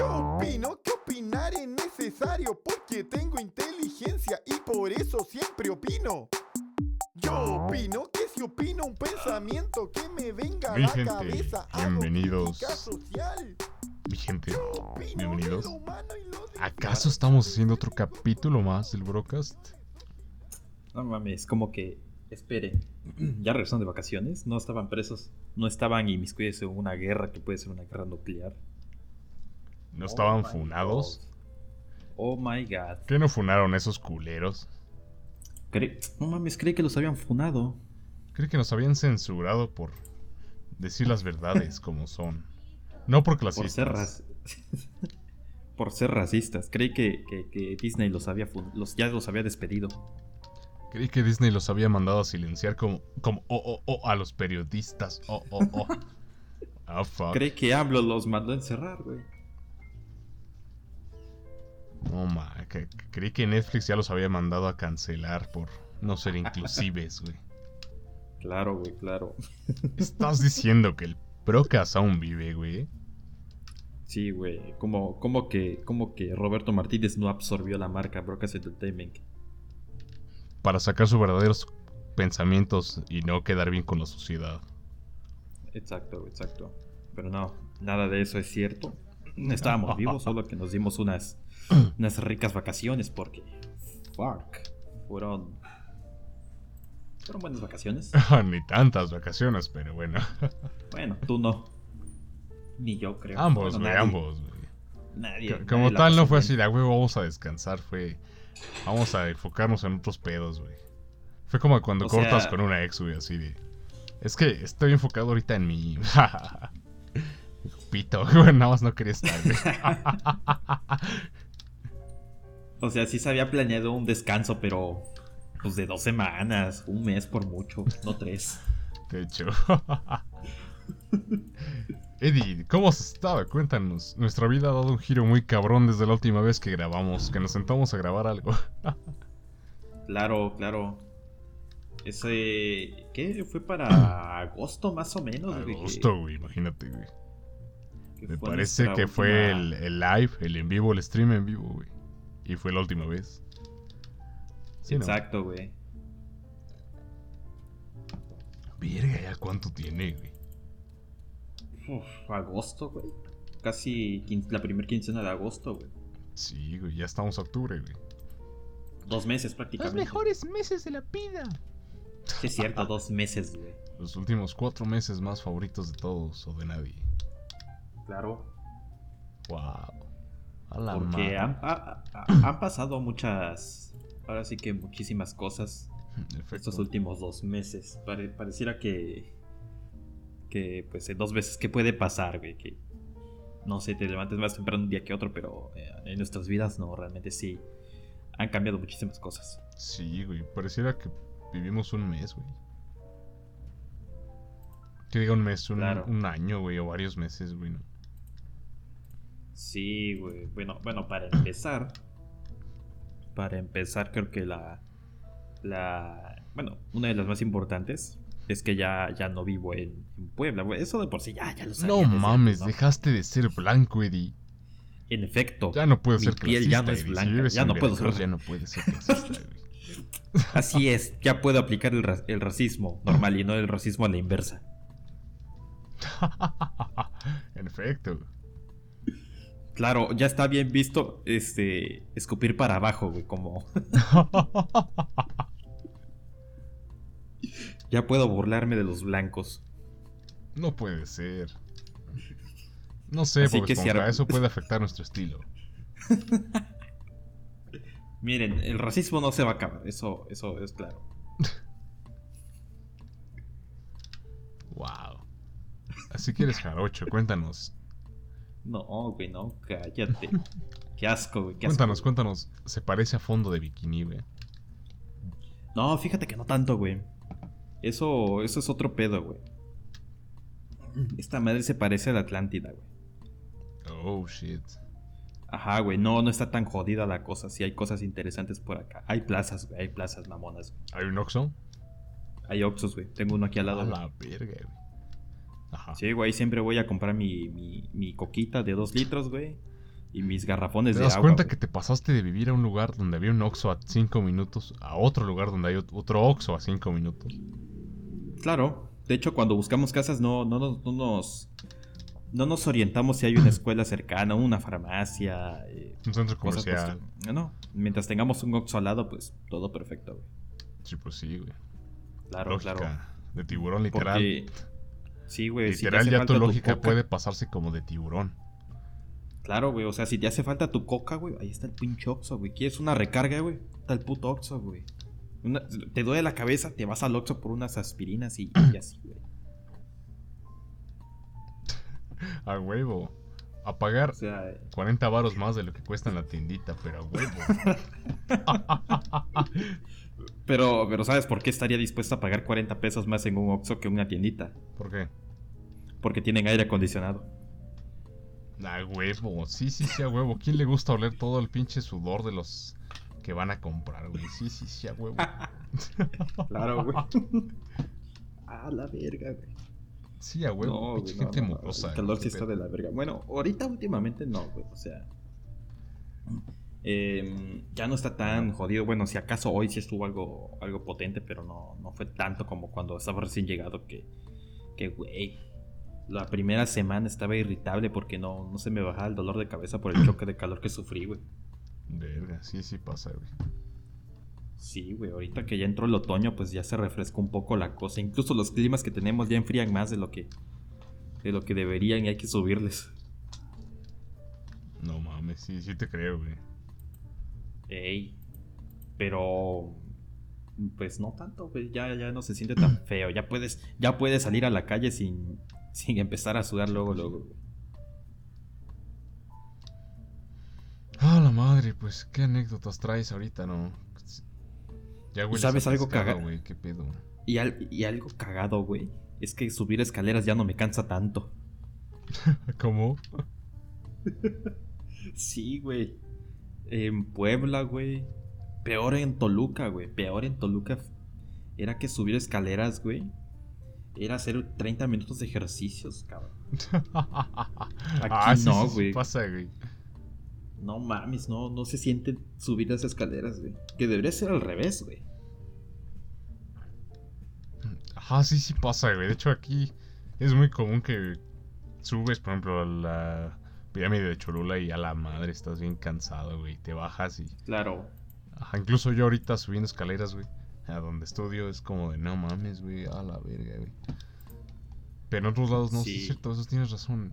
Yo opino que opinar es necesario porque tengo inteligencia y por eso siempre opino. Yo opino que si opino un pensamiento que me venga a la gente, cabeza, bienvenidos. social. Mi gente, bienvenidos. ¿Acaso estamos haciendo otro capítulo más del Brocast? No mames, como que. Esperen. ¿Ya regresaron de vacaciones? ¿No estaban presos? ¿No estaban inmiscuidos en una guerra que puede ser una guerra nuclear? ¿No estaban funados? God. Oh my god. ¿Qué no funaron esos culeros? Cre- no mames, creí que los habían funado. Creo que nos habían censurado por decir las verdades como son. No por Por clasistas. ser, raci- por ser racistas. Creí que, que- que Disney los había los, ya los había despedido. Creí que Disney los había mandado a silenciar como, como oh, oh, oh, a los periodistas. Oh, oh, oh. Ah, fuck. Creí que AMLO los mandó a encerrar, güey. No, ma, que- que- creí que Netflix ya los había mandado a cancelar por no ser inclusives, güey. Claro, güey, claro. Estás diciendo que el Brocast aún vive, güey. Sí, güey. Como, como, que, como que Roberto Martínez no absorbió la marca Brocas Entertainment. Para sacar sus verdaderos pensamientos y no quedar bien con la sociedad. Exacto, exacto. Pero no, nada de eso es cierto. Estábamos vivos, solo que nos dimos unas, unas ricas vacaciones porque. Fuck. Fueron. Fueron buenas vacaciones. Ni tantas vacaciones, pero bueno. Bueno, tú no. Ni yo creo. ambos, Bueno, nadie- ambos. Nadie. Nadie Como tal, no fue bien. así de huevo, vamos a descansar. Fue. Vamos a enfocarnos en otros pedos, güey. Fue como cuando O cortas sea- con una ex, güey, así de. Es que estoy enfocado ahorita en mi. Pito, güey, nada más no quería estar, güey. O sea, sí se había planeado un descanso, pero. Pues de dos semanas, un mes por mucho, no tres. De hecho. Eddie, ¿cómo has estado? Cuéntanos. Nuestra vida ha dado un giro muy cabrón desde la última vez que grabamos, que nos sentamos a grabar algo. Claro, claro. Ese. ¿Qué? Fue para agosto más o menos, Agosto, güey, imagínate, güey. Me parece que fue el, el live, el en vivo, el stream en vivo, güey. Y fue la última vez. Sí, ¿no? Exacto, güey. Verga, ¿ya cuánto tiene, güey? Uf, agosto, güey. Casi la primera quincena de agosto, güey. Sí, güey, ya estamos a octubre, güey. Dos meses prácticamente. meses de la vida. Sí, es cierto, dos meses, güey. Los últimos cuatro meses más favoritos de todos o de nadie. Claro. Wow. Porque han, ha- ha- han pasado muchas. Ahora sí que muchísimas cosas estos últimos dos meses. Pare- pareciera que. Que, pues, dos veces, ¿qué puede pasar, güey? Que. No sé, te levantes más temprano un día que otro, pero eh, en nuestras vidas no, realmente sí. Han cambiado muchísimas cosas. Sí, güey. Pareciera que vivimos un mes, güey. Que diga un mes, un, Claro. un año, güey, o varios meses, güey. ¿no? Sí, güey. Bueno, bueno, para empezar. Para empezar, creo que la. La. Bueno, una de las más importantes. Es que ya, ya no vivo en, en Puebla, güey. Eso de por sí ya, ya lo sabía No mames, antes, ¿no? dejaste de ser blanco, Eddie. En efecto. Ya no puedes Mi ser piel clasista, ya no es Eddie. Blanca, ya no puedo ser- Ya no puedes ser clasista. Así es, ya puedo aplicar el, ra- el racismo normal y no el racismo a la inversa. en efecto. Claro, ya está bien visto este escupir para abajo, güey, como ya puedo burlarme de los blancos. no puede ser. No sé, Así Bob que si Esponja, ar- eso puede afectar nuestro estilo. Miren, el racismo no se va a acabar, eso eso es claro. Wow. Así que eres jarocho, cuéntanos. No, güey, no, cállate. Qué asco, güey, qué asco. Cuéntanos, cuéntanos. ¿Se parece a fondo de bikini, güey? No, fíjate que no tanto, güey. Eso eso es otro pedo, güey. Esta madre se parece a la Atlántida, güey. Oh, shit. Ajá, güey, no, no está tan jodida la cosa. Sí hay cosas interesantes por acá. Hay plazas, güey, hay plazas mamonas. ¿Hay un Oxxo? Hay Oxxos, güey. Tengo uno aquí al lado. A güey. la verga, güey. Ajá. Sí, güey, siempre voy a comprar mi, mi, mi coquita de dos litros, güey. y mis garrafones ¿Te de das agua. cuenta güey. que te pasaste de vivir a un lugar donde había un Oxxo a 5 minutos a otro lugar donde hay ot- otro Oxxo a 5 minutos? Claro. De hecho, cuando buscamos casas no, no, nos- no nos... No nos orientamos si hay una escuela cercana, una farmacia, eh, Un centro comercial. estilo. No, mientras tengamos un Oxxo al lado, pues todo perfecto, güey. Sí, pues sí, güey. Claro, lógica claro. de tiburón, literal. Porque... Sí, güey. si literal, ya falta tu lógica puede pasarse como de tiburón. Claro, güey. O sea, si te hace falta tu coca, güey, ahí está el pinche Oxxo, güey. ¿Quieres una recarga, güey? Está el puto Oxxo, güey. Una- te duele la cabeza, te vas al Oxxo por unas aspirinas y, y así, güey. A huevo. A pagar O sea, 40 varos más de lo que cuesta en la tiendita, pero a huevo. pero, pero ¿sabes por qué estaría dispuesto a pagar 40 pesos más en un Oxxo que en una tiendita? ¿Por qué? Porque tienen aire acondicionado. A huevo. Sí, sí, sí, a huevo. ¿Quién le gusta oler todo el pinche sudor de los que van a comprar, güey? Sí, sí, sí, a huevo. Claro, güey. ah, la verga, güey. Sí, a huevo. pinche güey, no, gente no, no. El calor sí está de la verga. Bueno, ahorita últimamente no, güey. O sea. Em, ya no está tan jodido. Bueno, si acaso hoy sí estuvo algo, algo potente, pero no, no fue tanto como cuando estaba recién llegado que, que, güey. La primera semana estaba irritable porque no, no se me bajaba el dolor de cabeza por el choque de calor que sufrí, güey. Verga, sí, sí pasa, güey. Sí, güey, ahorita que ya entró el otoño, pues ya se refrescó un poco la cosa. Incluso los climas que tenemos ya enfrían más de lo que de lo que deberían y hay que subirles. No mames, sí, sí te creo, güey. Ey. Pero pues no tanto, güey, ya ya no se siente tan feo. Ya puedes ya puedes salir a la calle sin sin empezar a sudar luego luego. Ah, la madre, pues, ¿qué anécdotas traes ahorita, no? Ya hueles sabes algo pescado, caga- güey, qué pedo. Y, al- y algo cagado, güey, es que subir escaleras ya no me cansa tanto. ¿Cómo? Sí, güey. En Puebla, güey. Peor en Toluca, güey. Peor en Toluca. Era que subir escaleras, güey. Era hacer 30 minutos de ejercicios, cabrón. ah, sí, no, sí, sí güey. pasa, güey. No mames, no, no se siente subir las escaleras, güey. Que debería ser al revés, güey. Ajá, sí, sí pasa, güey. De hecho, aquí es muy común que subes, por ejemplo, a la pirámide de Cholula y a la madre estás bien cansado, güey. Te bajas y... Claro. Ajá, incluso yo ahorita subiendo escaleras, güey. A donde estudio es como de, no mames, güey, a la verga, güey. Pero en otros lados no, sí, es cierto, eso tienes razón.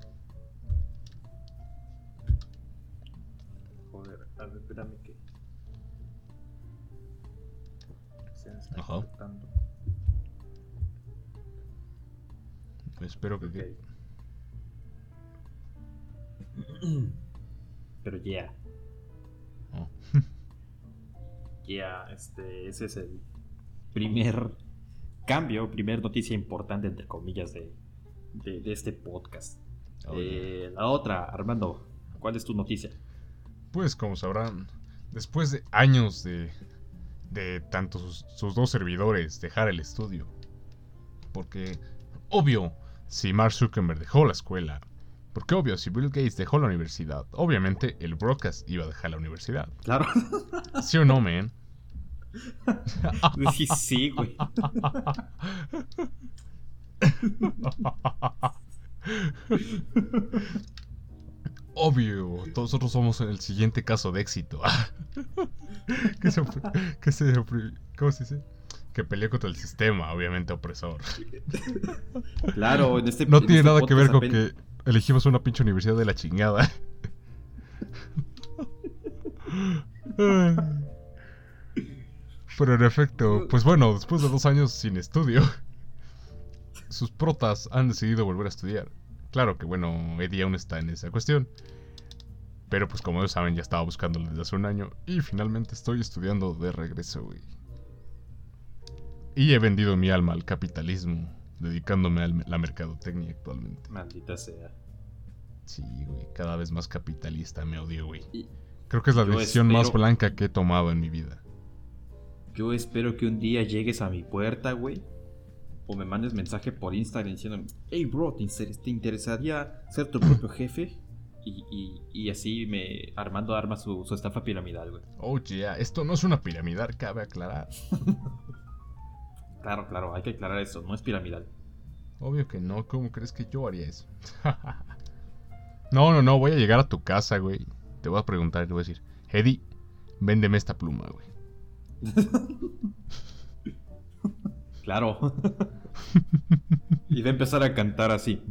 Joder, a ver, espérame que. Se me está Ajá. cortando. Espero que... Pero ya. Oh. Ya, este, ese es el primer cambio, primer noticia importante, entre comillas, de, de, de este podcast. Oh, Eh, la otra, Armando, ¿cuál es tu noticia? Pues como sabrán, después de años de, de tanto sus, sus dos servidores dejar el estudio, porque obvio, si Mark Zuckerberg dejó la escuela, porque obvio, si Bill Gates dejó la universidad, obviamente el broadcast iba a dejar la universidad. Claro. ¿Sí o no, man? sí, sí, güey. Obvio, nosotros somos el siguiente caso de éxito. que se, que ¿Cómo se dice? Que peleó contra el sistema, obviamente opresor. Claro, en este No en tiene este nada que ver con que elegimos una pinche universidad de la chingada. Pero en efecto, pues bueno, después de dos años sin estudio, sus protas han decidido volver a estudiar. Claro que bueno, Eddie aún está en esa cuestión. Pero pues como ellos saben, ya estaba buscándolo desde hace un año y finalmente estoy estudiando de regreso, güey. Y he vendido mi alma al capitalismo, dedicándome a la mercadotecnia actualmente. Maldita sea. Sí, güey, cada vez más capitalista me odio, güey. Y Creo que es la decisión más blanca que he tomado en mi vida. yo espero que un día llegues a mi puerta, güey. O me mandes mensaje por Instagram diciendo, hey bro, ¿te, inter- te interesaría ser tu propio jefe? Y, y- y así me Armando arma su, su estafa piramidal, güey. Oh, yeah, esto no es una piramidal, cabe aclarar. Claro, claro, hay que aclarar eso, no es piramidal. Obvio que no, ¿cómo crees que yo haría eso? no, no, no, voy a llegar a tu casa, güey. Te voy a preguntar y te voy a decir, Eddie, véndeme esta pluma, güey. Claro. y va a empezar a cantar así.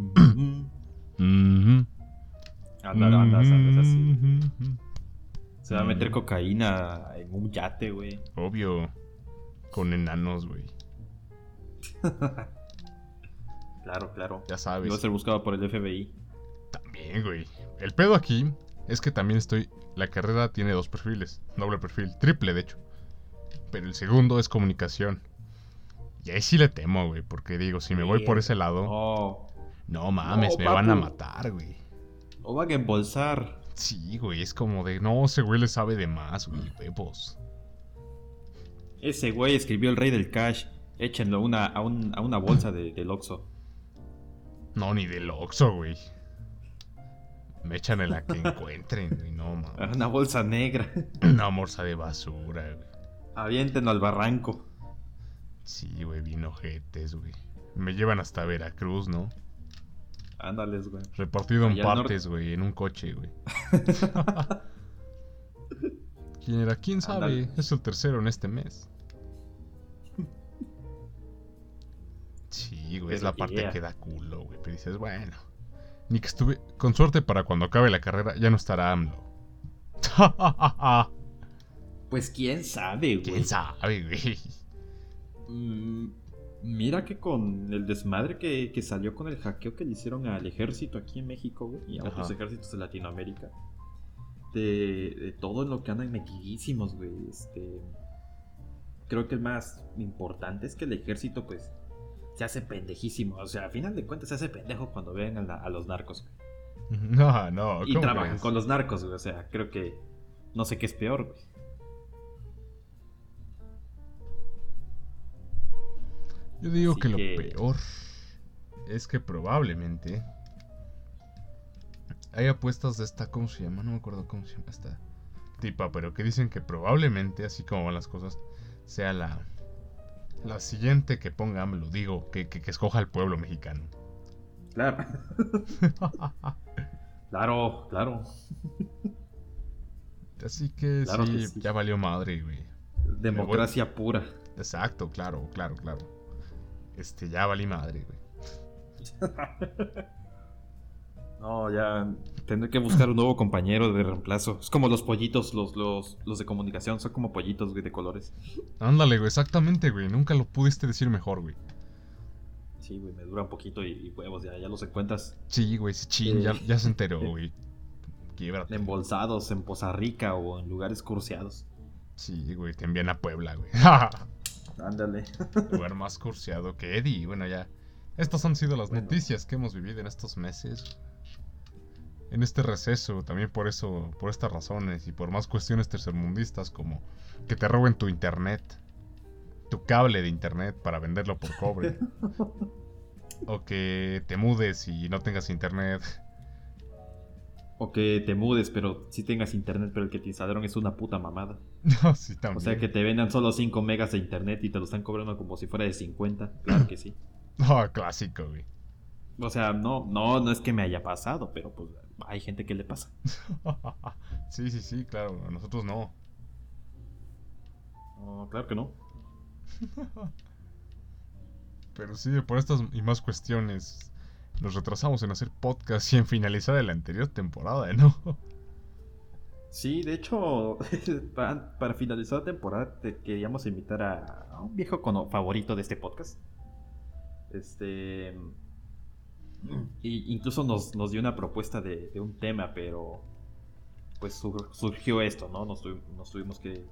Mhm. Andas, andas, así. Se va a meter cocaína en un yate, güey. Obvio. Con enanos, güey. Claro, claro. Ya sabes. va a ser buscado por el FBI. También, güey. El pedo aquí es que también estoy. La carrera tiene dos perfiles. Doble perfil. Triple, de hecho. Pero el segundo es comunicación. Y ahí sí le temo, güey. Porque digo, si me voy por ese lado. Oh. No mames, No, me van a matar, güey. O van a embolsar. Sí, güey. Es como de. No, ese güey le sabe de más, güey. Huevos. Ese güey escribió el rey del cash. Échenlo una, a, un- a una bolsa de, del Oxxo. No, ni del Oxxo, güey. Me echan en la que encuentren, güey. No mames. Una bolsa negra. Una bolsa de basura, güey. Aviéntenlo al barranco. Sí, güey, bien ojetes, güey. Me llevan hasta Veracruz, ¿no? Ándales, güey. Repartido en Allá partes, güey, en un coche, güey. ¿Quién era? ¿Quién sabe? Ándale. Es el tercero en este mes. Sí, güey, es la parte yeah. que da culo, güey. Pero dices, bueno. Ni que estuve. Con suerte para cuando acabe la carrera ya no estará AMLO. Pues quién sabe, güey. ¿Quién sabe, güey? Mm, mira que con el desmadre que, que salió con el hackeo que le hicieron al ejército aquí en México, güey, y a Ajá. otros ejércitos de Latinoamérica, de, de todo en lo que andan metidísimos, güey. Este, creo que el más importante es que el ejército, pues, se hace pendejísimo. O sea, a final de cuentas se hace pendejo cuando ven a, la- a los narcos. No, no. Y ¿cómo trabajan crees? con los narcos, güey. O sea, creo que no sé qué es peor, güey. Yo digo Así que lo que- peor es que probablemente hay apuestas de esta, ¿cómo se llama? No me acuerdo cómo se llama esta tipa, pero que dicen que probablemente, así como van las cosas, sea la, la siguiente que ponga AMLO, digo, que, que, que escoja el pueblo mexicano. Claro. claro, claro. Así que Claro sí, que sí. ya valió madre, güey. Democracia pura. Exacto, claro, claro, claro. Este, ya valí madre, güey. No, ya tendré que buscar un nuevo compañero de reemplazo. Es como los pollitos, los, los, los de comunicación, son como pollitos, güey, de colores. Ándale, güey, exactamente, güey. Nunca lo pudiste decir mejor, güey. Sí, güey, me dura un poquito y, y huevos, ya, ya los encuentras Sí, güey, sí, chin, Eh. ya, ya se enteró, güey. Quiebrate. embolsados en Poza Rica o en lugares curseados. Sí, güey, te envían a Puebla, güey. Ándale. Lugar más curseado que Eddie. Bueno, ya. Estas han sido las Bueno. noticias que hemos vivido en estos meses. En este receso, también por eso, por estas razones y por más cuestiones tercermundistas como que te roben tu internet, tu cable de internet para venderlo por cobre, o que te mudes y no tengas internet. O que te mudes, pero sí tengas internet, pero el que te instalaron es una puta mamada. No, sí, también. O sea, que te vendan solo 5 megas de internet y te lo están cobrando como si fuera de 50. Claro que sí. No, clásico, güey. O sea, no, no, no es que me haya pasado, pero pues hay gente que le pasa. sí, sí, sí, claro. A nosotros no. No, claro que no. Pero sí, por estas y más cuestiones nos retrasamos en hacer podcast y en finalizar la anterior temporada, ¿no? Sí, de hecho, para, para finalizar la temporada te queríamos invitar a, a un viejo cono- favorito de este podcast. Este. Y incluso nos, nos dio una propuesta de, de un tema, pero. Pues sur- surgió esto, ¿no? Nos, tuvi- nos tuvimos que.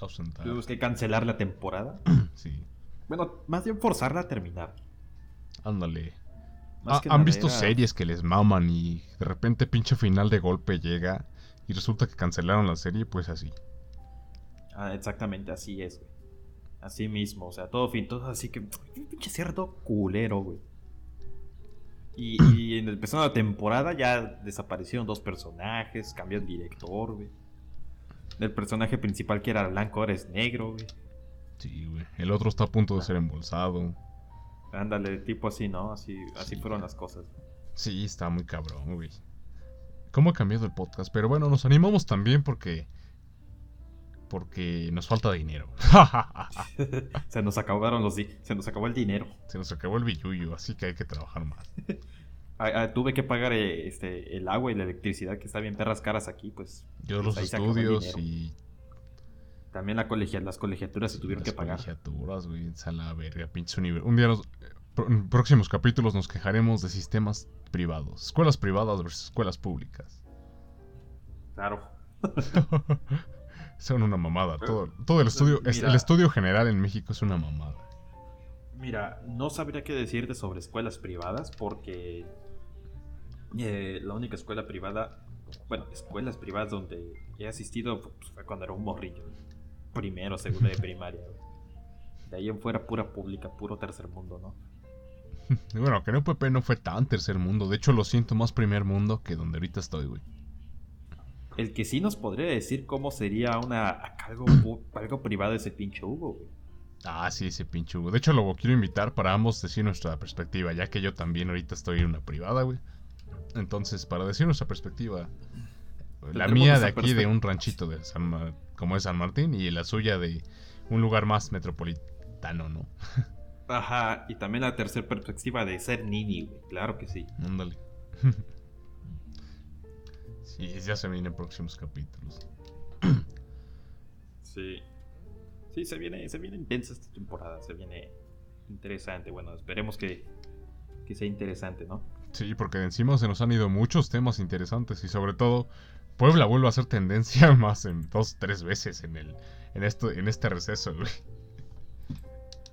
Ausentar. Tuvimos que cancelar la temporada. Sí, Bueno, más bien forzarla a terminar. ándale. Ah, ¿Han visto era- series que les maman y de repente pinche final de golpe llega y resulta que cancelaron la serie? Pues así. Ah, exactamente, así es, güey. Así mismo, o sea, todo fin, todo así que. Pinche cierto culero, güey. Y, y en empezando la temporada ya desaparecieron dos personajes, cambió el director, güey. El personaje principal que era blanco ahora es negro, güey. Sí, güey. El otro está a punto de ser embolsado. Ándale, tipo así, ¿no? Así, así Sí. fueron las cosas. Sí, está muy cabrón, güey. ¿Cómo ha cambiado el podcast? Pero bueno, nos animamos también porque. Porque nos falta dinero. se nos acabaron los di- se nos acabó el dinero. Se nos acabó el billuyo, así que hay que trabajar más. Tuve que pagar eh, este el agua y la electricidad que está bien perras caras aquí, pues. Yo pues los estudios y También la colegia, las colegiaturas se tuvieron las que pagar. colegiaturas, güey. la verga, pinche univer- Un día, nos- en próximos capítulos nos quejaremos de sistemas privados. Escuelas privadas versus escuelas públicas. Claro. Son una mamada. Todo, todo el estudio, es- el estudio general en México es una mamada. Mira, no sabría qué decirte sobre escuelas privadas porque eh, la única escuela privada, bueno, escuelas privadas donde he asistido pues, fue cuando era un morrillo. Primero, segundo de primaria. De ahí en fuera pura pública, puro tercer mundo, ¿no? Bueno, que no Pepe no fue tan tercer mundo. De hecho, lo siento más primer mundo que donde ahorita estoy, güey. El que sí nos podría decir cómo sería una algo, algo privado ese pinche Hugo, güey. Ah, sí, ese pinche Hugo. De hecho, lo quiero invitar para ambos decir nuestra perspectiva, ya que yo también ahorita estoy en una privada, güey. Entonces, para decir nuestra perspectiva, la mía de aquí de un ranchito de San Ma- como es San Martín y la suya de un lugar más metropolitano, ¿no? Ajá, y también la tercera perspectiva de ser nini, güey. Claro que sí. Ándale. sí, ya se vienen próximos capítulos. Sí. Sí, se viene, se viene intensa esta temporada, se viene interesante. Bueno, esperemos que, que sea interesante, ¿no? Sí, porque de encima se nos han ido muchos temas interesantes y sobre todo Puebla vuelve a ser tendencia más en dos, tres veces en el en esto en este receso, güey.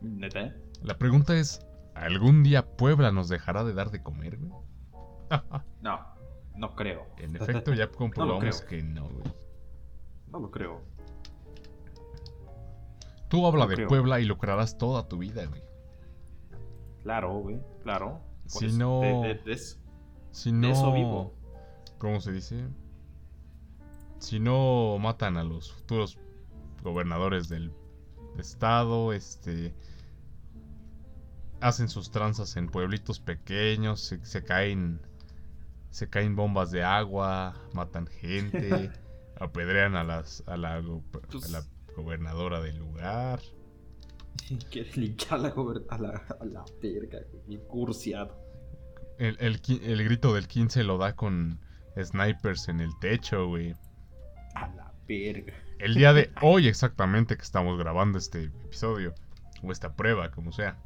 ¿Neta? La pregunta es, ¿algún día Puebla nos dejará de dar de comer, güey? No, no creo. en efecto, ya comprobamos que no, güey. No lo creo. Tú habla No de creo. Puebla y lucrarás toda tu vida, güey. Claro, güey, claro. Si no- de- de- de eso- Si no... eso vivo. ¿Cómo se dice? Si no matan a los futuros gobernadores del estado, este... Hacen sus tranzas en pueblitos pequeños, se, se caen... Se caen bombas de agua, matan gente, apedrean a, las, a, la, go- Pues- a la gobernadora del lugar. Quiere linchar a la, a la, a la verga, cursiado. El, el, el grito del 15 lo da con snipers en el techo, güey. A la verga. El día de hoy exactamente que estamos grabando este episodio, o esta prueba, como sea,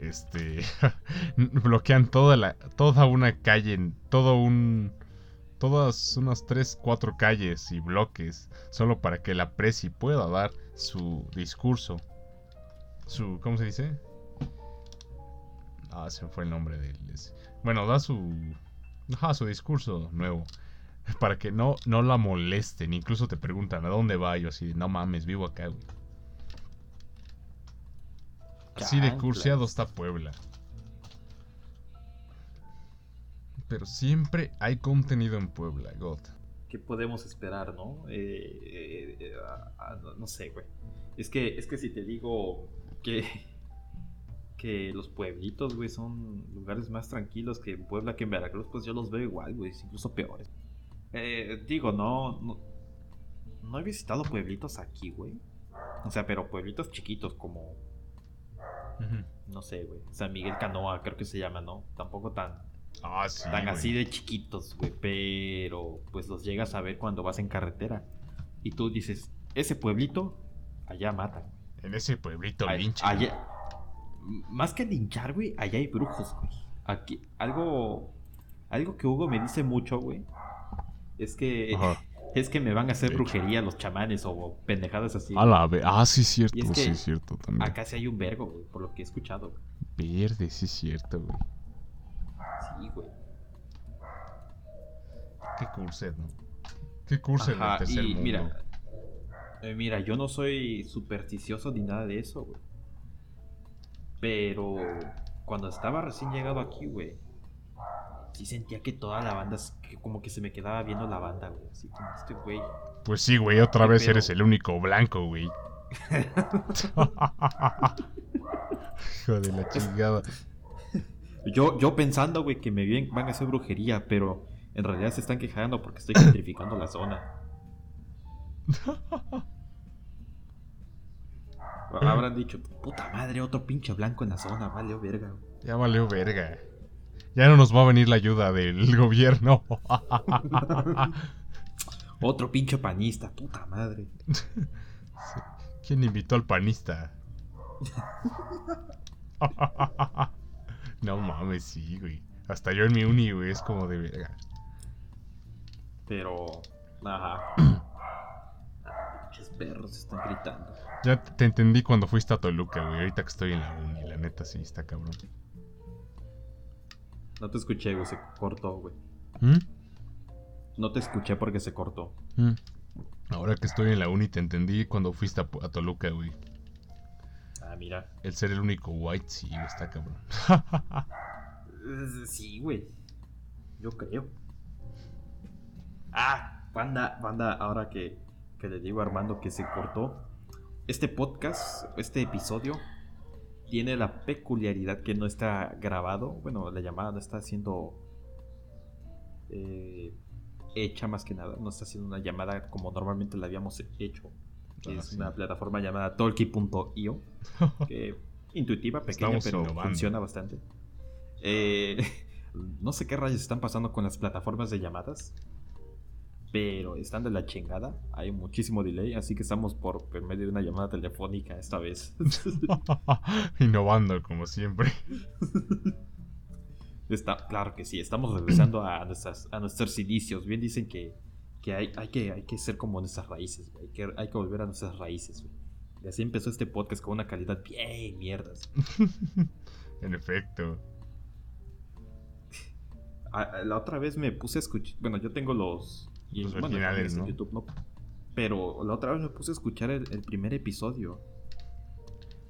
este, bloquean toda la, toda una calle, todo un, todas unas 3, 4 calles y bloques, solo para que la presi pueda dar su discurso, su, ¿cómo se dice? Ah, se fue el nombre del, es- bueno, da su, su discurso nuevo para que no, no la molesten. Incluso te preguntan a dónde va. Yo así, de, no mames, vivo acá, güey. Así de curseado está Puebla. Pero siempre hay contenido en Puebla, God. ¿Qué podemos esperar, no? Eh, eh, eh, ah, no, no sé, güey. Es que, es que si te digo que, que los pueblitos, güey, son lugares más tranquilos que en Puebla, que en Veracruz, pues yo los veo igual, güey, incluso peores. Eh, digo, no, no, no he visitado pueblitos aquí, güey. O sea, pero pueblitos chiquitos como, no sé, güey, San Miguel Canoa, creo que se llama, ¿no? Tampoco tan, Ah, sí. tan así de chiquitos, güey, pero pues los llegas a ver cuando vas en carretera. Y tú dices, ese pueblito, allá matan. En ese pueblito Ay- lincha. allá- Más que linchar, güey, allá hay brujos, güey. Aquí, algo, algo que Hugo me dice mucho, güey, es que, Ajá. Es que me van a hacer brujería los chamanes o pendejadas así. A la ve- Ah, sí, cierto. Es que sí, cierto también. Acá sí hay un vergo, güey, por lo que he escuchado. güey. Verde, sí, cierto, güey. Sí, güey. Qué curset, ¿no? Qué curset tercer y mundo. mira, eh, mira, yo no soy supersticioso ni nada de eso, güey. Pero cuando estaba recién llegado aquí, güey, sí sentía que toda la banda, como que se me quedaba viendo la banda, güey. Así como este güey. Pues sí, güey, otra ¿Qué vez pedo? eres el único blanco, güey. Hijo de la chingada. Yo, yo pensando, güey, que me van a hacer brujería, pero en realidad se están quejando porque estoy gentrificando la zona. Habrán dicho, puta madre, otro pinche blanco en la zona, vale, verga. güey". Ya valió verga. Ya no nos va a venir la ayuda del gobierno. Otro pinche panista, puta madre. ¿Quién invitó al panista? no mames, sí, güey. Hasta yo en mi uni, güey, es como de verga. Pero, ajá. Pinches perros están gritando. Ya te entendí cuando fuiste a Toluca, güey. Ahorita que estoy en la uni, la neta sí está cabrón. No te escuché, güey, se cortó, güey. ¿Mm? No te escuché porque se cortó. ¿Mm? Ahora que estoy en la uni te entendí cuando fuiste a, a Toluca, güey. Ah, mira. El ser el único white, sí, está cabrón. Sí, güey. Yo creo. Ah, banda, banda, ahora que, que le digo a Armando que se cortó. Este podcast, este episodio, tiene la peculiaridad que no está grabado. Bueno, la llamada no está siendo eh, hecha más que nada. No está haciendo una llamada como normalmente la habíamos hecho. Que Ah, es sí. una plataforma llamada Talky.io. Que intuitiva, pequeña, Estamos pero innovando. funciona bastante. Eh, no sé qué rayos están pasando con las plataformas de llamadas. Pero están de la chingada. Hay muchísimo delay, así que estamos por, por medio de una llamada telefónica esta vez. Innovando, como siempre. Está, claro que sí, estamos regresando a, nuestras, a nuestros inicios. Bien dicen que, que, hay, hay que hay que ser como nuestras raíces, güey. Hay que, hay que volver a nuestras raíces, güey. Y así empezó este podcast con una calidad bien mierdas. en efecto. Ah, La otra vez me puse a escuchar. Bueno, yo tengo los. Y- Los bueno, originales, en ¿no? YouTube, ¿no? Pero la otra vez me puse a escuchar el, el primer episodio.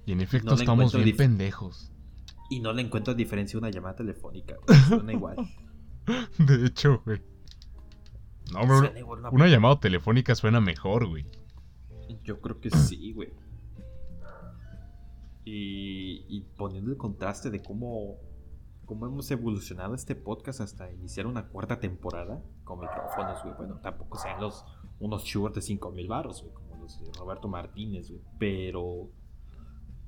Y en efecto No estamos bien pendejos. Y no le encuentro diferencia a una llamada telefónica. güey. Suena igual. De hecho, güey. No, igual una- una llamada telefónica suena mejor, güey. Yo creo que sí, güey. Y, y poniendo el contraste de cómo, cómo hemos evolucionado este podcast hasta iniciar una cuarta temporada con micrófonos, güey. Bueno, tampoco sean los unos shorts de 5000 baros, güey, como los de Roberto Martínez, güey. Pero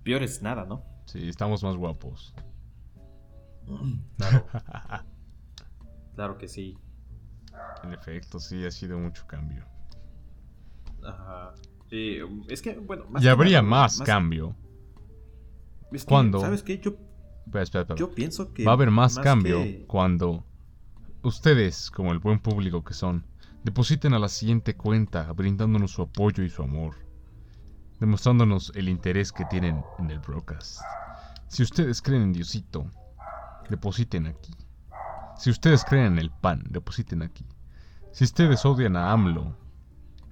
peor es nada, ¿no? Sí, estamos más guapos. Claro, claro que sí. En efecto, sí, ha sido mucho cambio. Ajá. Es que, bueno, más Y habría nada, más cambio. es que, ¿Cuándo? ¿Sabes qué? Yo, Espera, espera, espera. yo pienso que. Va a haber más, cambio que- cuando ustedes, como el buen público que son, depositen a la siguiente cuenta brindándonos su apoyo y su amor, demostrándonos el interés que tienen en el broadcast. Si ustedes creen en Diosito, depositen aquí. Si ustedes creen en el pan, depositen aquí. Si ustedes odian a AMLO,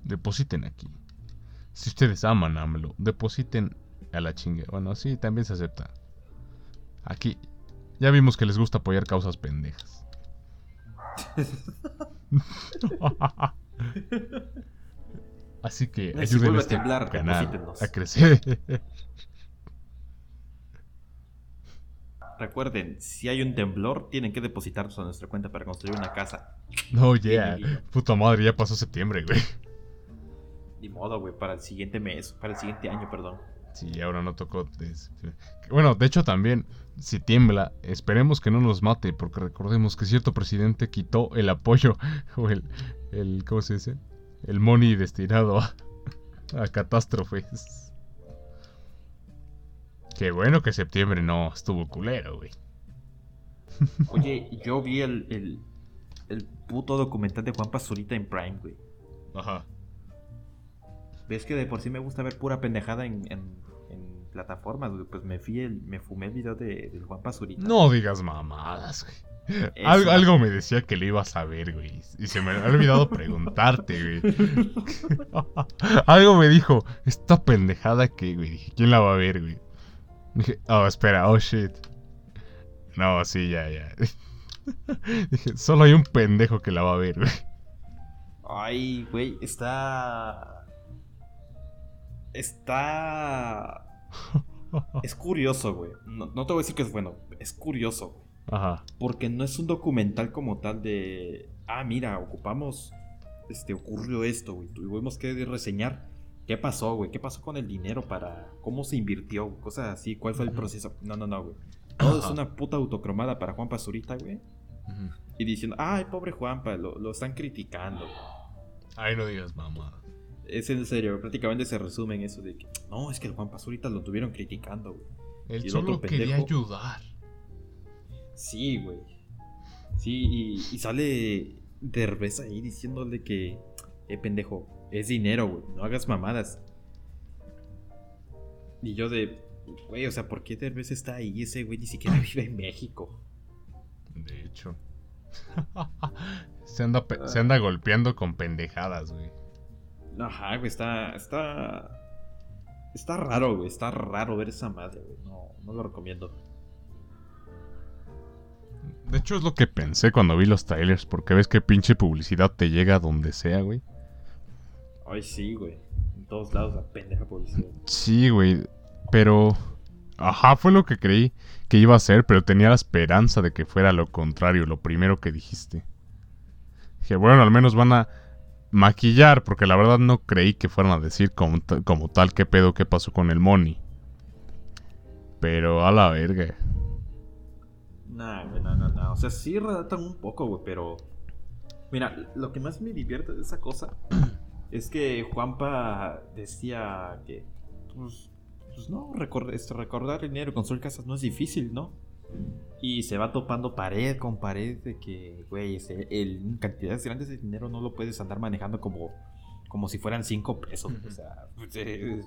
depositen aquí. Si ustedes aman a AMLO, depositen a la chingue. Bueno, sí, también se acepta. Aquí. Ya vimos que les gusta apoyar causas pendejas. Así que si ayuden a este temblar, canal a crecer. Recuerden, si hay un temblor, tienen que depositarnos a nuestra cuenta para construir una casa. no, yeah. Puta madre, ya pasó septiembre, güey. Ni modo, güey, para el siguiente mes, para el siguiente año, perdón. Sí, ahora no tocó. Bueno, de hecho también, si tiembla, esperemos que no nos mate, porque recordemos que cierto presidente quitó el apoyo, o el, el ¿cómo se dice? El money destinado a, a catástrofes. Qué bueno que septiembre no estuvo culero, güey. Oye, yo vi el, el, el puto documental de Juan Pazurita en Prime, güey. Ajá. ¿Ves que de por sí me gusta ver pura pendejada en, en, en plataformas, güey? Pues me, fui el, me fumé el video de, del Juan Pazurita. No digas mamadas, güey. Algo, me decía que le ibas a ver, güey. Y se me había olvidado preguntarte, güey. algo me dijo, esta pendejada que, güey. Dije, ¿quién la va a ver, güey? Dije, oh, espera, oh shit. No, sí, ya, ya. Dije, solo hay un pendejo que la va a ver, güey. Ay, güey, está. Está. Es curioso, güey. No, no te voy a decir que es bueno, es curioso, güey. Ajá. Porque no es un documental como tal de. Ah, mira, ocupamos. Este, ocurrió esto, güey. Tuvimos que reseñar qué pasó, güey. ¿Qué pasó con el dinero para. ¿Cómo se invirtió? Cosas así. ¿Cuál fue el proceso? No, no, no, güey. Todo es una puta autocromada para Juan Pazurita, güey. Y diciendo, ay, pobre Juanpa, lo, lo están criticando. güey". Ay, no digas mamá. Es en serio, prácticamente se resume en eso de que, no, es que el Juan Pazurita lo tuvieron criticando, güey. Él Y el solo otro quería ayudar. Sí, güey. Sí, y, y sale Derbez ahí diciéndole que, eh, pendejo, es dinero, güey, no hagas mamadas. Y yo de, güey, o sea, ¿por qué Derbez está ahí? Ese güey ni siquiera vive en México. De hecho. se, anda, se anda golpeando con pendejadas, güey. Ajá, güey, está, está, está raro, güey, está raro ver esa madre, güey. No, no lo recomiendo. De hecho, es lo que pensé cuando vi los trailers, porque ves que pinche publicidad te llega a donde sea, güey. Ay, sí, güey. En todos lados la pendeja publicidad. Sí, güey. Pero. Ajá, fue lo que creí que iba a ser, pero tenía la esperanza de que fuera lo contrario, lo primero que dijiste. Dije, bueno, al menos van a maquillar, porque la verdad no creí que fueran a decir como, como tal qué pedo, qué pasó con el money. Pero a la verga. Nah, no, no, no. O sea, sí redactan un poco, güey, pero. Mira, lo que más me divierte de esa cosa es que Juanpa decía que. Pues, pues no, recor- este, recordar dinero, construir casas no es difícil, ¿no? Y se va topando pared con pared de que, güey, el, cantidades grandes de dinero no lo puedes andar manejando como, como si fueran 5 pesos. O sea, pues, eh,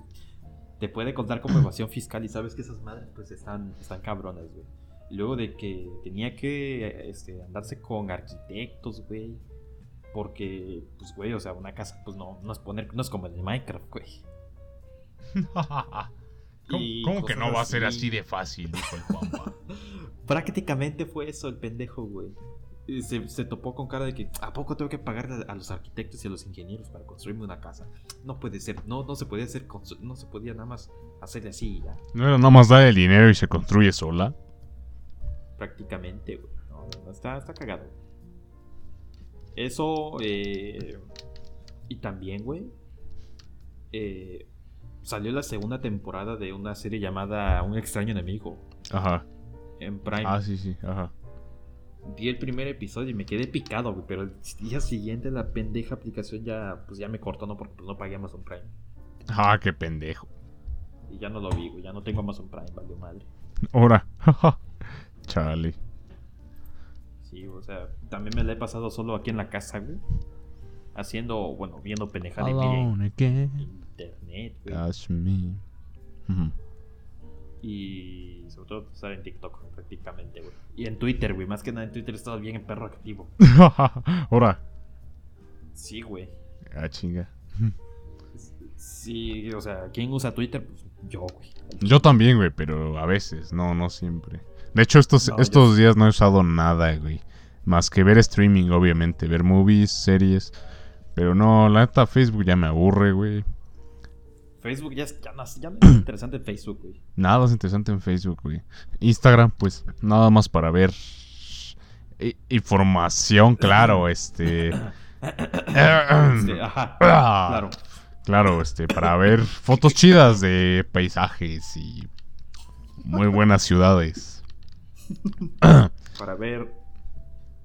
te puede contar como evasión fiscal y sabes que esas madres pues están, están cabronas, güey. Luego de que tenía que este, andarse con arquitectos, güey. Porque, pues, güey, o sea, una casa, pues no, no es poner, no es como el de Minecraft, güey. ¿Cómo, que no va a ser así. de fácil? Dijo el Juanpa. Prácticamente fue eso el pendejo, güey. Se, se topó con cara de que, ¿a poco tengo que pagarle a, los arquitectos y a los ingenieros para construirme una casa? No puede ser, no, no se podía hacer, no se podía nada más hacerle así y ya. ¿No era nada más dar el dinero y se construye sola? prácticamente, güey. No, no, no, está, está cagado. Eso, eh, y también, güey, eh, salió la segunda temporada de una serie llamada Un extraño enemigo Ajá. en Prime. Ah, sí, sí, ajá. Vi el primer episodio y me quedé picado, güey, pero el día siguiente la pendeja aplicación ya, pues ya me cortó, ¿no? Porque pues, no pagué Amazon Prime. Ah, qué pendejo. Y ya no lo vi, güey, ya no tengo Amazon Prime, valió madre. Ahora. Chale. Sí, o sea, también me la he pasado solo aquí en la casa, güey. Haciendo, bueno, viendo pendejada y media. Internet, güey. That's me. Y sobre todo estar en TikTok prácticamente, güey. Y en Twitter, güey. Más que nada en Twitter estado bien en perro activo. Ahora. Sí, güey. Ah, chinga. Sí, o sea, ¿quién usa Twitter? Pues yo, güey. Yo también, güey, pero a veces, no, no siempre. De hecho, estos, No, yo estos días no he usado nada, güey. Más que ver streaming, obviamente. Ver movies, series. Pero no, la neta, Facebook ya me aburre, güey. Facebook ya, es- ya, no, ya no es interesante en Facebook, güey. Nada es interesante en Facebook, güey. Instagram, pues, nada más para ver i- información, claro, este... Este, ajá, claro. Claro, este, para ver fotos chidas de paisajes y muy buenas ciudades. Para ver,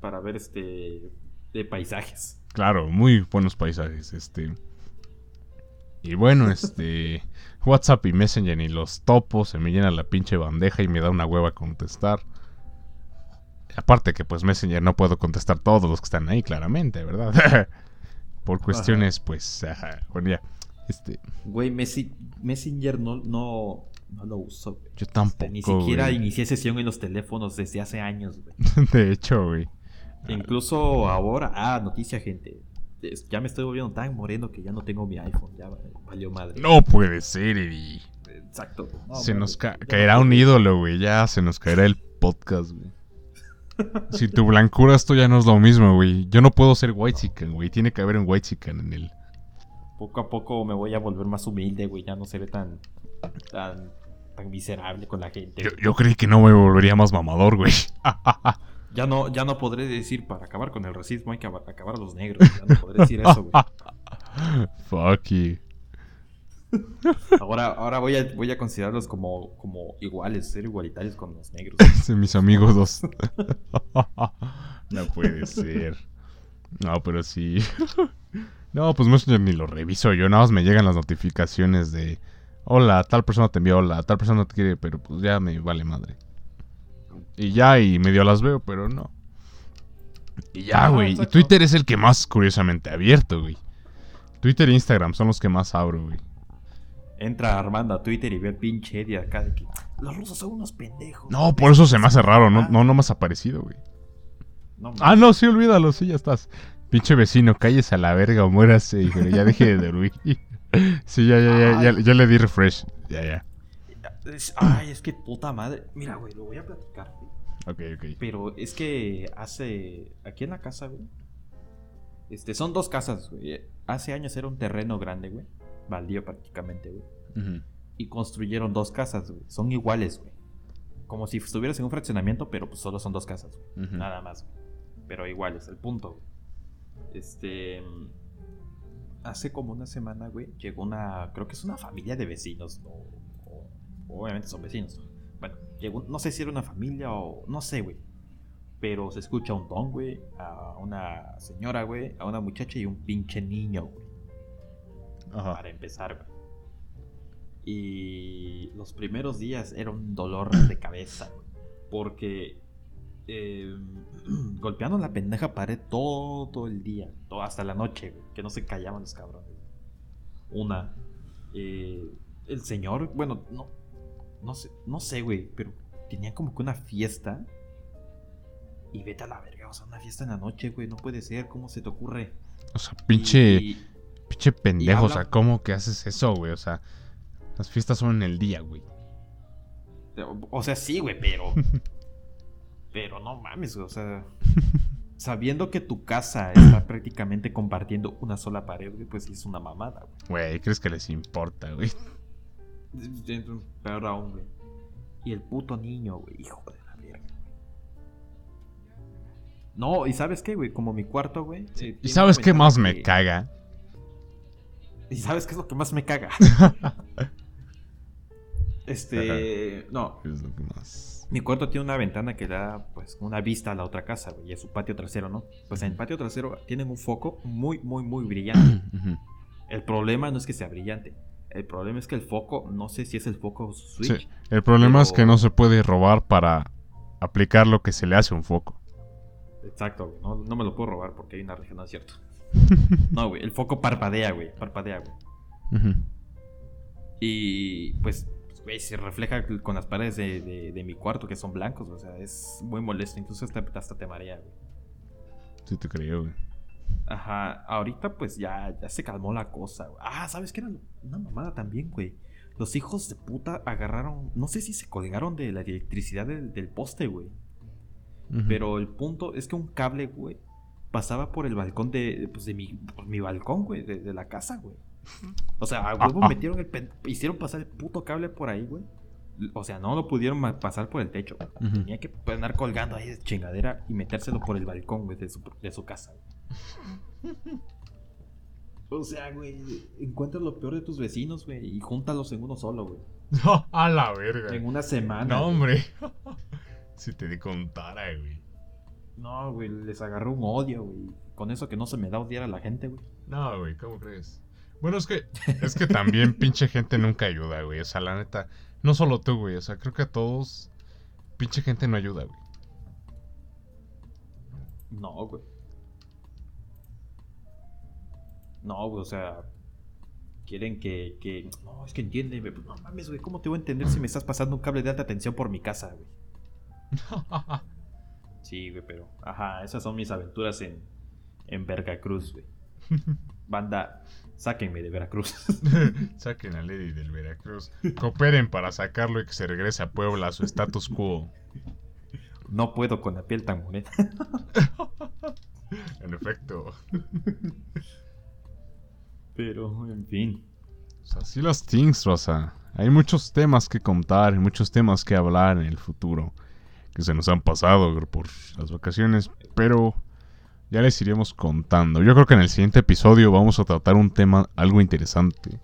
para ver este, de paisajes. Claro, muy buenos paisajes, este. Y bueno, este, WhatsApp y Messenger y los topos se me llena la pinche bandeja y me da una hueva contestar. Aparte que pues Messenger no puedo contestar todos los que están ahí, claramente, ¿verdad? Por cuestiones, pues, ajá, bueno, ya. Este, Güey, Messi- Messenger no, no, no lo uso, güey. yo Este, tampoco. Ni siquiera güey. inicié sesión en los teléfonos desde hace años, güey. De hecho, güey. Incluso ahora, ah, noticia, gente. Es- Ya me estoy volviendo tan moreno que ya no tengo mi iPhone. Ya valió madre. No puede ser, Eddie. Exacto. No, se madre, nos ca- ya no caerá un ídolo, güey. Ya se nos caerá el podcast, güey. Si tu blancura esto ya no es lo mismo, güey. Yo no puedo ser white chicken, güey. Tiene que haber un white chicken en él. Poco a poco me voy a volver más humilde, güey. Ya no seré tan. tan. tan miserable con la gente. Yo, yo creí que no me volvería más mamador, güey. Ya no, ya no podré decir para acabar con el racismo hay que aba- acabar a los negros. Ya no podré decir eso, güey. Fuck you. Ahora, ahora voy a, voy a considerarlos como, como iguales, ser igualitarios con los negros. Mis amigos dos. no puede ser. No, pero sí. No, pues Messenger ni lo reviso yo. Nada más me llegan las notificaciones de... Hola, tal persona te envió, hola, tal persona te quiere, pero pues ya me vale madre. Y ya, y medio las veo, pero no. Y ya, Ajá, güey. Y. Twitter es el que más curiosamente abierto, güey. Twitter e Instagram son los que más abro, güey. Entra Armando a Twitter y ve el pinche Eddie acá de que los rusos son unos pendejos. No, por eso se me hace raro. No, no, no me has aparecido, güey. No, Ah, no, sí, olvídalo, sí, ya estás. Pinche vecino, cállese a la verga o muérase, hijo. Ya deje de dormir. Sí, ya, ya, ya, ya, ya le di refresh. Ya, ya. Ay, es que puta madre. Mira, güey, lo voy a platicar, güey. Ok, ok. Pero es que hace. Aquí en la casa, güey. Este, son dos casas, güey. Hace años era un terreno grande, güey. Baldío prácticamente, güey. Y construyeron dos casas, güey. Son iguales, güey. Como si estuvieras en un fraccionamiento, pero pues solo son dos casas, güey. Nada más, güey. Pero iguales, el punto, güey. Este. Hace como una semana, güey, llegó una. Creo que es una familia de vecinos, ¿no? Obviamente son vecinos. Bueno, llegó. No sé si era una familia o. No sé, güey. Pero se escucha un don, güey. A una señora, güey. A una muchacha y un pinche niño, güey Ajá. para empezar, güey. Y los primeros días era un dolor de cabeza, güey. Porque eh, golpearon la pendeja pared todo el día, todo, hasta la noche, güey, que no se callaban los cabrones. Una, eh, el señor, bueno, no, no sé, no sé, güey, pero tenía como que una fiesta. Y vete a la verga, o sea, una fiesta en la noche, güey, no puede ser, ¿cómo se te ocurre? O sea, pinche, Y- pinche pendejo. O sea, ¿cómo que haces eso, güey? O sea, las fiestas son en el día, güey. O sea, sí, güey, pero. pero no mames, güey, o sea. Sabiendo que tu casa está prácticamente compartiendo una sola pared, güey, pues es una mamada, Güey, ¿crees que les importa, güey? Peor aún, güey. Y el puto niño, güey, hijo de la verga. No, y ¿sabes qué, güey? Como mi cuarto, güey. ¿Y sabes qué más me caga? ¿Y sabes qué es lo que más me caga? este. No, Es lo que más. Mi cuarto tiene una ventana que da pues una vista a la otra casa, güey, y a su patio trasero, ¿no? Pues en el patio trasero tienen un foco muy, muy, muy brillante. El problema no es que sea brillante. El problema es que el foco, no sé si es el foco switch. Sí, el problema es que no se puede robar para aplicar lo que se le hace a un foco. Exacto, güey. No, no me lo puedo robar porque hay una región, no es cierto. No, güey. El foco parpadea, güey. Parpadea, güey. Y pues, pues, güey, se refleja con las paredes de, de- de mi cuarto que son blancos. O sea, es muy molesto. Incluso hasta, hasta te marea, güey. Sí te creo, güey. Ajá, ahorita pues ya, ya se calmó la cosa. güey. Ah, ¿sabes qué era una mamada también, güey? Los hijos de puta agarraron, no sé si se colgaron de la electricidad del, del poste, güey. Pero el punto es que un cable, güey, pasaba por el balcón de, pues, de mi, por mi balcón, güey, de, de la casa, güey. O sea, a huevo metieron el, hicieron pasar el puto cable por ahí, güey. O sea, no lo pudieron pasar por el techo. Ujú. Tenía que andar colgando ahí de chingadera y metérselo por el balcón, güey, de su, de su casa. güey. O sea, güey, encuentras lo peor de tus vecinos, güey, y júntalos en uno solo, güey. a la verga. En una semana. No, güey. hombre. si te contara, güey. No, güey, les agarró un odio, güey. Con eso que no se me da odiar a la gente, güey. No, güey, ¿cómo crees? Bueno, es que es que también pinche gente nunca ayuda, güey. O sea, la neta, no solo tú, güey. O sea, creo que a todos pinche gente no ayuda, güey. No, güey. No, güey, o sea. Quieren que, que. No, es que entiende, No mames, güey. ¿Cómo te voy a entender si me estás pasando un cable de alta tensión por mi casa, güey? Sí, güey, pero. Ajá, esas son mis aventuras en. En Veracruz, güey. Banda, sáquenme de Veracruz. Saquen a Lady del Veracruz. Cooperen para sacarlo y que se regrese a Puebla a su status quo. no puedo con la piel tan morena. En efecto. Pero, en fin. así las things, Rosa. Hay muchos temas que contar, muchos temas que hablar en el futuro. Que se nos han pasado por las vacaciones, pero ya les iremos contando. Yo creo que en el siguiente episodio vamos a tratar un tema algo interesante.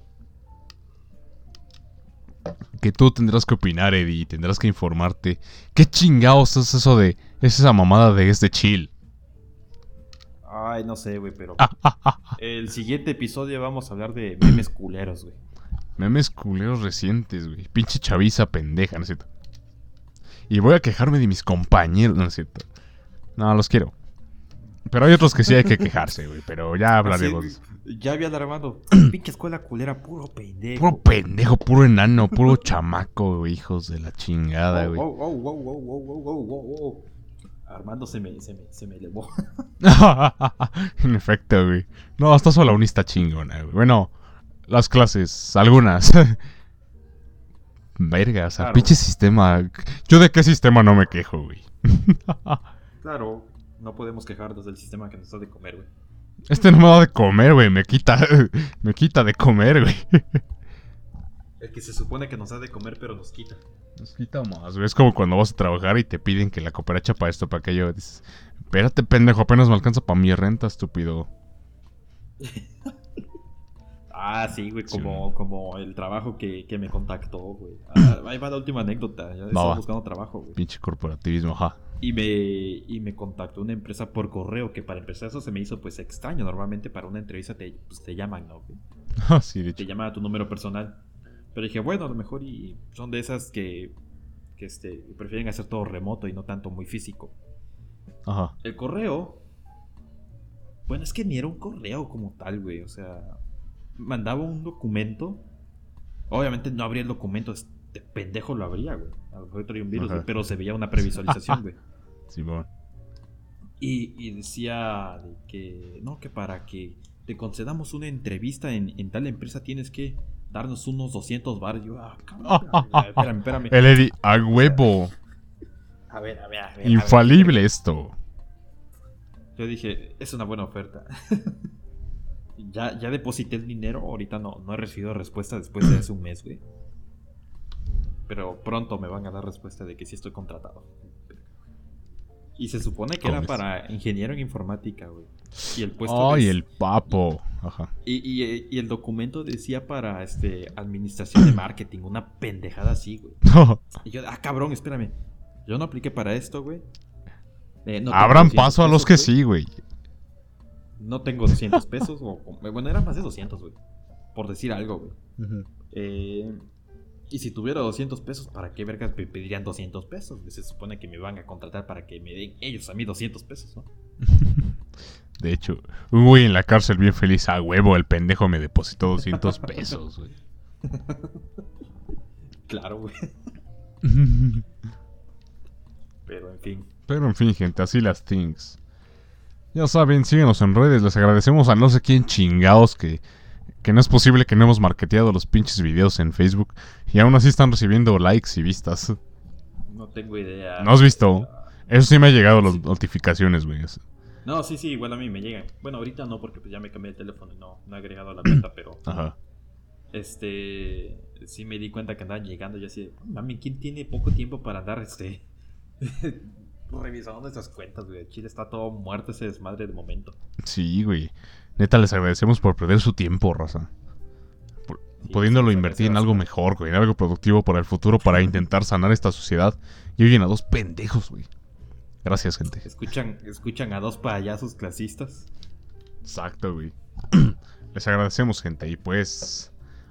Que tú tendrás que opinar, Eddie, tendrás que informarte. ¿Qué chingados es eso de... es esa mamada de este chill? Ay, no sé, güey, pero... el siguiente episodio vamos a hablar de memes culeros, güey. Memes culeros recientes, güey. Pinche chaviza pendeja, ¿no es cierto? Y voy a quejarme de mis compañeros, ¿no es cierto? No, los quiero. Pero hay otros que sí hay que quejarse, güey. Pero ya hablaremos. ya había alarmado. Pinche escuela culera, puro pendejo. Puro pendejo, puro enano, puro chamaco, hijos de la chingada, güey. Armando se me, se me, se me elevó. en efecto, güey. No, hasta solo unista chingona, güey. Bueno, las clases, algunas. Verga, o sea, pinche sistema. Yo de qué sistema no me quejo, güey. claro, no podemos quejarnos del sistema que nos da de comer, güey. Este no me da de comer, güey. Me quita. me quita de comer, güey. El que se supone que nos da de comer, pero nos quita. Nos quita más. Es como cuando vas a trabajar y te piden que la cooperacha para esto, para aquello. Dices, espérate, pendejo, apenas me alcanza para mi renta, estúpido. Ah, sí, güey, como, como el trabajo que, me contactó, güey. Ah, ahí va la última anécdota. Ya estaba buscando trabajo, güey. Pinche corporativismo, ajá. Y me, y me contactó una empresa por correo, que para empezar eso se me hizo pues extraño. Normalmente para una entrevista te, pues, te llaman, ¿no? Ah, sí, de hecho. Te llaman a tu número personal. Pero dije, bueno, a lo mejor y son de esas que, que este, prefieren hacer todo remoto y no tanto muy físico. Ajá. El correo. Bueno, es que ni era un correo como tal, güey. O sea, mandaba un documento. Obviamente no abría el documento, este pendejo lo abría, güey. A lo mejor traía un virus, pero se veía una previsualización, güey. Sí, bueno. y, decía que, no, que para que te concedamos una entrevista en, tal empresa tienes que darnos unos 200 bar. Yo, ah, espérame, espérame. El Eddie, a huevo. A ver, a ver, a ver. Infalible esto. Yo dije, es una buena oferta. Ya, ya deposité el dinero, ahorita no, no he recibido respuesta después de hace un mes, güey. Pero pronto me van a dar respuesta de que sí estoy contratado. Y se supone que era para ingeniero en informática, güey. Y el puesto. ¡Ay, el papo! Ajá. Y, y, el documento decía para este administración de marketing, una pendejada así, güey. y yo, ah, cabrón, espérame. Yo no apliqué para esto, güey. Eh, Abran paso a los que sí, güey no tengo 200 pesos, o, bueno, era más de 200, güey, por decir algo, güey. Eh, y si tuviera 200 pesos, ¿para qué vergas me pedirían 200 pesos? Se supone que me van a contratar para que me den ellos a mí 200 pesos, ¿no? De hecho, güey en la cárcel bien feliz, a huevo, el pendejo me depositó 200 pesos, güey. claro, güey. Pero en fin. Pero en fin, gente, así las things. Ya saben, síguenos en redes. Les agradecemos a no sé quién chingados que, que no es posible que no hemos marketeado los pinches videos en Facebook. Y aún así están recibiendo likes y vistas. No tengo idea. ¿No has visto? Eso sí me ha llegado las notificaciones, güey. No, sí, sí, igual a mí me llegan. Bueno, ahorita no, porque pues ya me cambié el teléfono y no, no he agregado a la meta, pero. Ajá. Este. Sí me di cuenta que andaban llegando y así. Mami, ¿quién tiene poco tiempo para andar este. revisando nuestras cuentas, güey. Chile está todo muerto ese desmadre de momento. Sí, güey. Neta, les agradecemos por perder su tiempo, raza. pudiéndolo invertir en algo mejor, güey. En algo productivo para el futuro, para intentar sanar esta sociedad. Y oyen a dos pendejos, güey. Gracias, gente. ¿Escuchan, ¿Escuchan a dos payasos clasistas? Exacto, güey. Les agradecemos, gente. Y pues...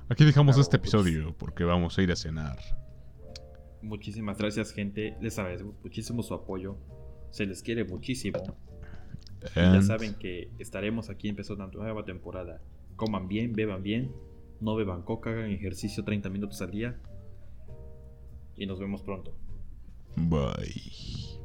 Aquí dejamos este pues. episodio porque vamos a ir a cenar. Muchísimas gracias, gente. Les agradezco muchísimo su apoyo. Se les quiere muchísimo. Ya saben que estaremos aquí empezando una nueva temporada. Coman bien, beban bien. No beban coca, hagan ejercicio 30 minutos al día. Y nos vemos pronto. Bye.